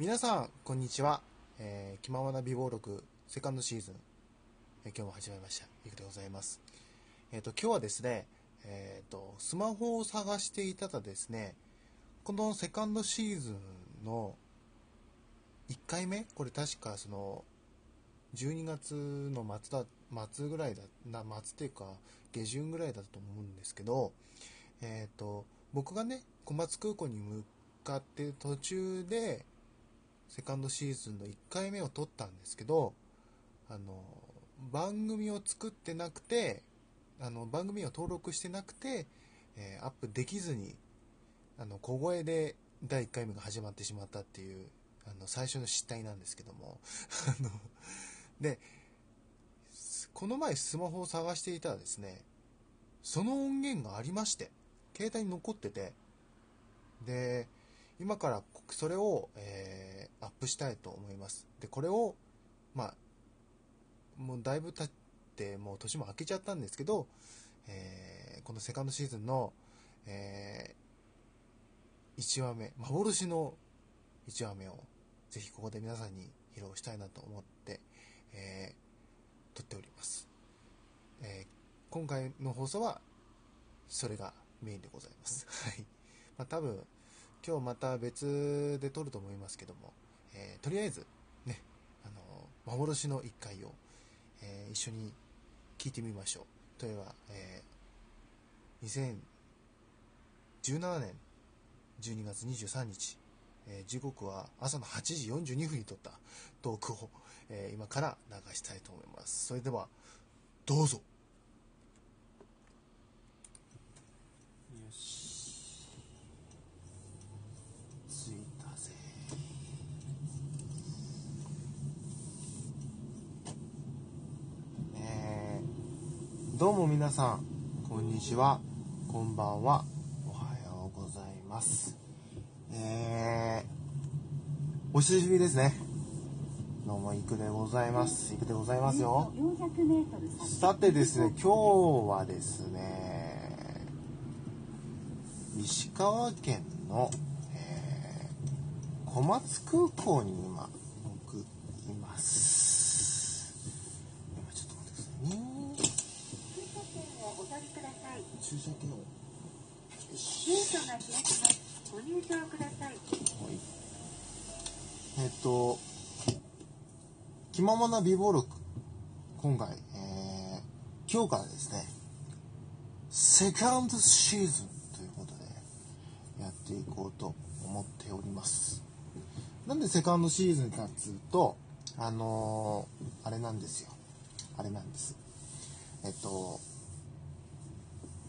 皆さん、こんにちは。えー、気ままな美貌録、セカンドシーズン、えー今日も始まりました。いくでございます。えっ、と、今日はですね、えっ、と、スマホを探していたらですね、このセカンドシーズンの1回目これ確かその、12月の末だ、末ぐらいだ、な、末っていうか、下旬ぐらいだと思うんですけど、えっ、と、僕がね、小松空港に向かって途中で、セカンドシーズンの1回目を撮ったんですけど、あの、番組を作ってなくて、あの、番組を登録してなくて、えーアップできずに、あの、小声で第1回目が始まってしまったっていう、あの、最初の失態なんですけども、あの、で、この前スマホを探していたらですね、その音源がありまして、携帯に残ってて、で、今からそれを、えーアップしたいと思います。で、これを、まあ、もうだいぶ経って、もう年も明けちゃったんですけど、えーこのセカンドシーズンの、え1話目、幻の1話目を、ぜひここで皆さんに披露したいなと思って、えー撮っております。えー今回の放送は、それがメインでございます。はい。まあ多分、今日また別で撮ると思いますけども、えーとりあえず、ね、あの、幻の一回を、えー一緒に聞いてみましょう。というは、えー2017年12月23日、え時刻は朝の8時42分に撮ったトークを、え今から流したいと思います。それでは、どうぞ。よし。着いたぜ。えーどうも皆さん、こんにちは、こんばんは、おはようございます。えー、お久しぶりですね。どうも、いくでございます。いくでございますよ。400メートル先さてですね、今日はですね、石川県の、えー小松空港に今、僕、います。今ちょっと待ってくださいね。駐車券をお取りくだ駐車券を。よゲし。ートが開きます。ご入場ください。はい。えっと、気ままな美貌録、今回、えー、今日からですね、セカンドシーズンということで、やっていこうと思っております。なんでセカンドシーズンかっつうと、あのーあれなんですよ。あれなんです。えっと、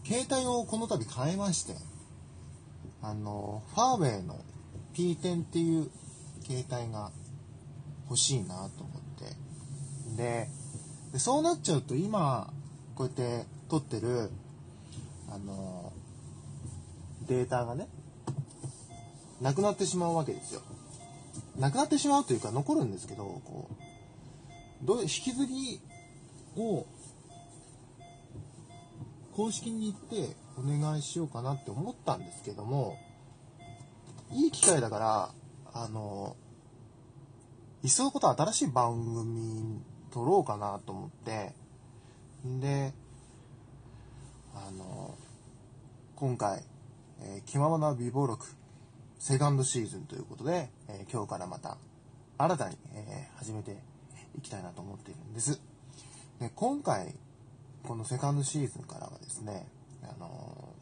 携帯をこの度変えまして、あの、ファーウェイの P10 っていう携帯が欲しいなと思って。で、でそうなっちゃうと今、こうやって撮ってる、あの、データがね、なくなってしまうわけですよ。なくなってしまうというか残るんですけど、こう、どう引き継ぎを公式に行ってお願いしようかなって思ったんですけども、いい機会だから、あの、いっそのこと新しい番組撮ろうかなと思って、んで、あの、今回、えー気ままな美貌録、セカンドシーズンということで、えー今日からまた新たに、えー始めていきたいなと思っているんです。で今回、このセカンドシーズンからはですね、あの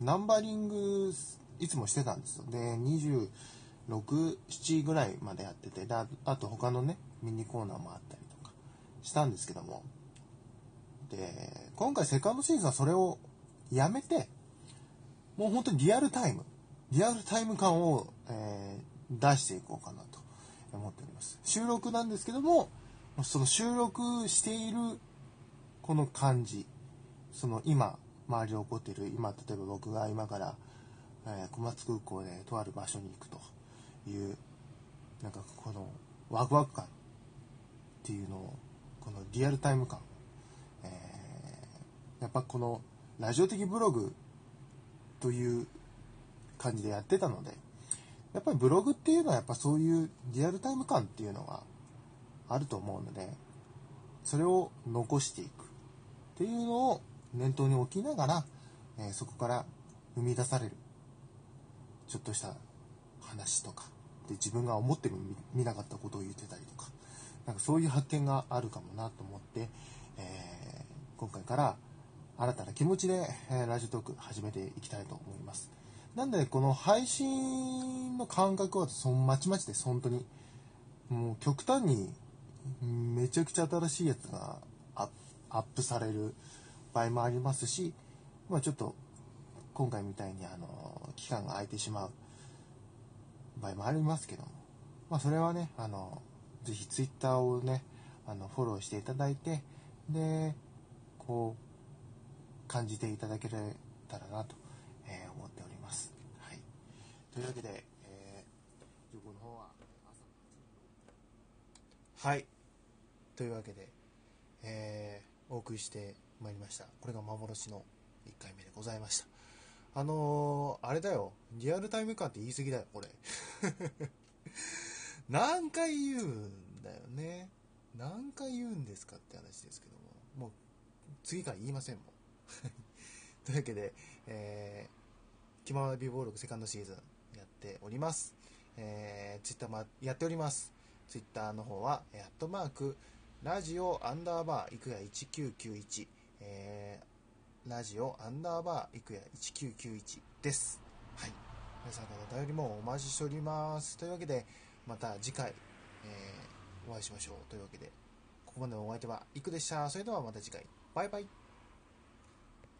ーナンバリングいつもしてたんですよ。で、26、7ぐらいまでやってて、であと他のね、ミニコーナーもあったりとかしたんですけども、で、今回セカンドシーズンはそれをやめて、もう本当にリアルタイム、リアルタイム感を、えー出していこうかなと思っております。収録なんですけども、その収録しているこの感じ、その今、周りで起こっている、今、例えば僕が今から、えー小松空港でとある場所に行くという、なんかこのワクワク感っていうのを、このリアルタイム感、えーやっぱこのラジオ的ブログという感じでやってたので、やっぱりブログっていうのはやっぱそういうリアルタイム感っていうのがあると思うので、それを残していく。っていうのを念頭に置きながら、えーそこから生み出される。ちょっとした話とかで自分が思っても見なかったことを言ってたりとか。なんかそういう発見があるかもなと思って、えー今回から新たな気持ちで、えラジオトーク始めていきたいと思います。なんでこの配信の感覚はそまちまちです本当にもう極端にめちゃくちゃ新しいやつがアップアップされる場合もありますし、まあ、ちょっと今回みたいにあの期間が空いてしまう場合もありますけども、まあ、それはねあのぜひツイッターをねあのフォローしていただいてでこう感じていただけたらなと、えー思っております。はい、というわけで、えー、情報の方は朝。はい。というわけで、えーお送りしてまいりました。これが幻の1回目でございました。あのーあれだよ。リアルタイム感って言い過ぎだよこれ。何回言うんだよね。何回言うんですかって話ですけども。もう次から言いませんもん。というわけで、えー、気ままな美貌録セカンドシーズンやっております。えー、ツイッターもやっております。ツイッターの方は、えーアットマーク、ラジオアンダーバーいくや1991、えー、ラジオアンダーバーいくや1991です。はい。皆さんからのお便りもお待ちしております。というわけで、また次回、えーお会いしましょう。というわけで、ここまでのお相手は、いくでした。それではまた次回。バイバイ。